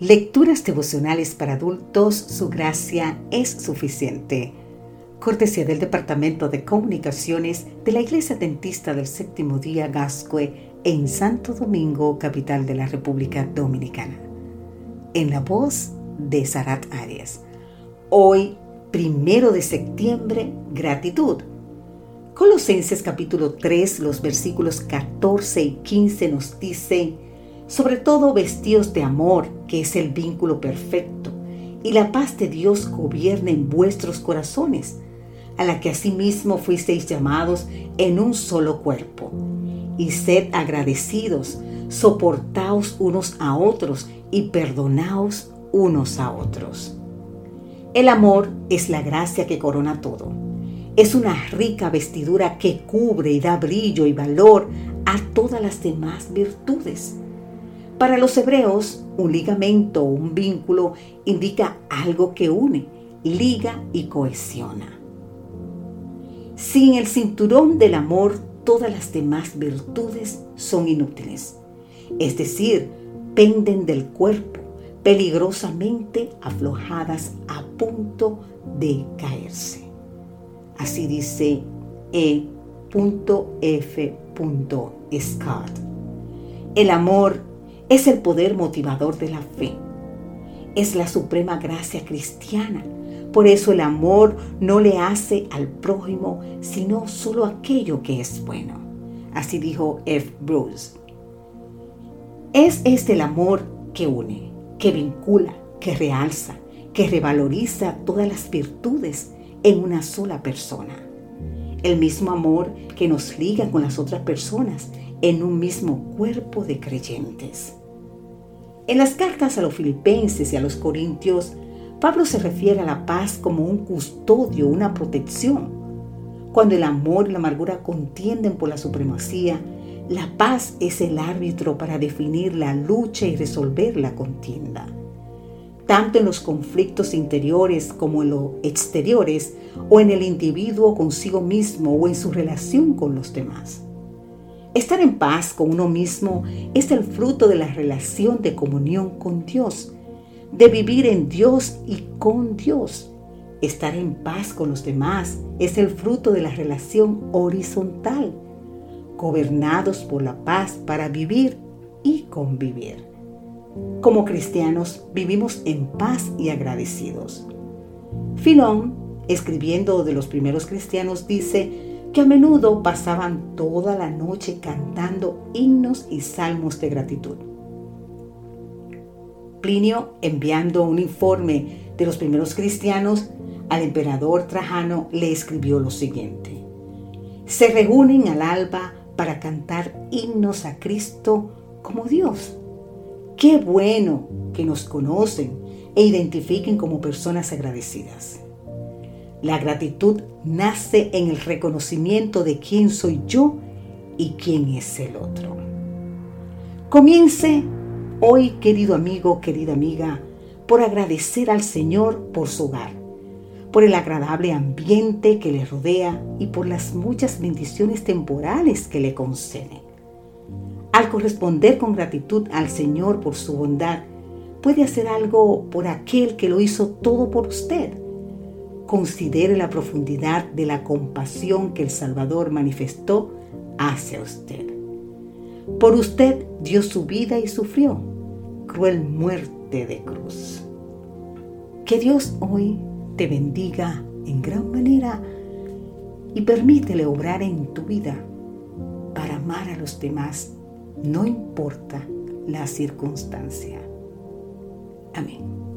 Lecturas devocionales para adultos, su gracia es suficiente. Cortesía del Departamento de Comunicaciones de la Iglesia Dentista del Séptimo Día Gascue en Santo Domingo, capital de la República Dominicana. En la voz de Sarat Arias. Hoy, primero de septiembre, gratitud. Colosenses capítulo 3, los versículos 14 y 15 nos dicen, sobre todo vestidos de amor, que es el vínculo perfecto, y la paz de Dios gobierne en vuestros corazones, a la que asimismo fuisteis llamados en un solo cuerpo. Y sed agradecidos, soportaos unos a otros y perdonaos unos a otros. El amor es la gracia que corona todo. Es una rica vestidura que cubre y da brillo y valor a todas las demás virtudes. Para los hebreos, un ligamento o un vínculo indica algo que une, liga y cohesiona. Sin el cinturón del amor, todas las demás virtudes son inútiles, es decir, penden del cuerpo, peligrosamente aflojadas a punto de caerse. Así dice E.F. Scott. El amor es el poder motivador de la fe. Es la suprema gracia cristiana. Por eso el amor no le hace al prójimo, sino solo aquello que es bueno. Así dijo F. Bruce. Es este el amor que une, que vincula, que realza, que revaloriza todas las virtudes en una sola persona. El mismo amor que nos liga con las otras personas en un mismo cuerpo de creyentes. En las cartas a los filipenses y a los corintios, Pablo se refiere a la paz como un custodio, una protección. Cuando el amor y la amargura contienden por la supremacía, la paz es el árbitro para definir la lucha y resolver la contienda. Tanto en los conflictos interiores como en los exteriores, o en el individuo consigo mismo o en su relación con los demás. Estar en paz con uno mismo es el fruto de la relación de comunión con Dios, de vivir en Dios y con Dios. Estar en paz con los demás es el fruto de la relación horizontal, gobernados por la paz para vivir y convivir. Como cristianos vivimos en paz y agradecidos. Filón, escribiendo de los primeros cristianos, dice, que a menudo pasaban toda la noche cantando himnos y salmos de gratitud. Plinio, enviando un informe de los primeros cristianos al emperador Trajano, le escribió lo siguiente. Se reúnen al alba para cantar himnos a Cristo como Dios. Qué bueno que nos conocen e identifiquen como personas agradecidas. La gratitud nace en el reconocimiento de quién soy yo y quién es el otro. Comience hoy, querido amigo, querida amiga, por agradecer al Señor por su hogar, por el agradable ambiente que le rodea y por las muchas bendiciones temporales que le concede. Al corresponder con gratitud al Señor por su bondad, puede hacer algo por aquel que lo hizo todo por usted considere la profundidad de la compasión que el Salvador manifestó hacia usted. Por usted dio su vida y sufrió cruel muerte de cruz. Que Dios hoy te bendiga en gran manera y permítele obrar en tu vida para amar a los demás, no importa la circunstancia. Amén.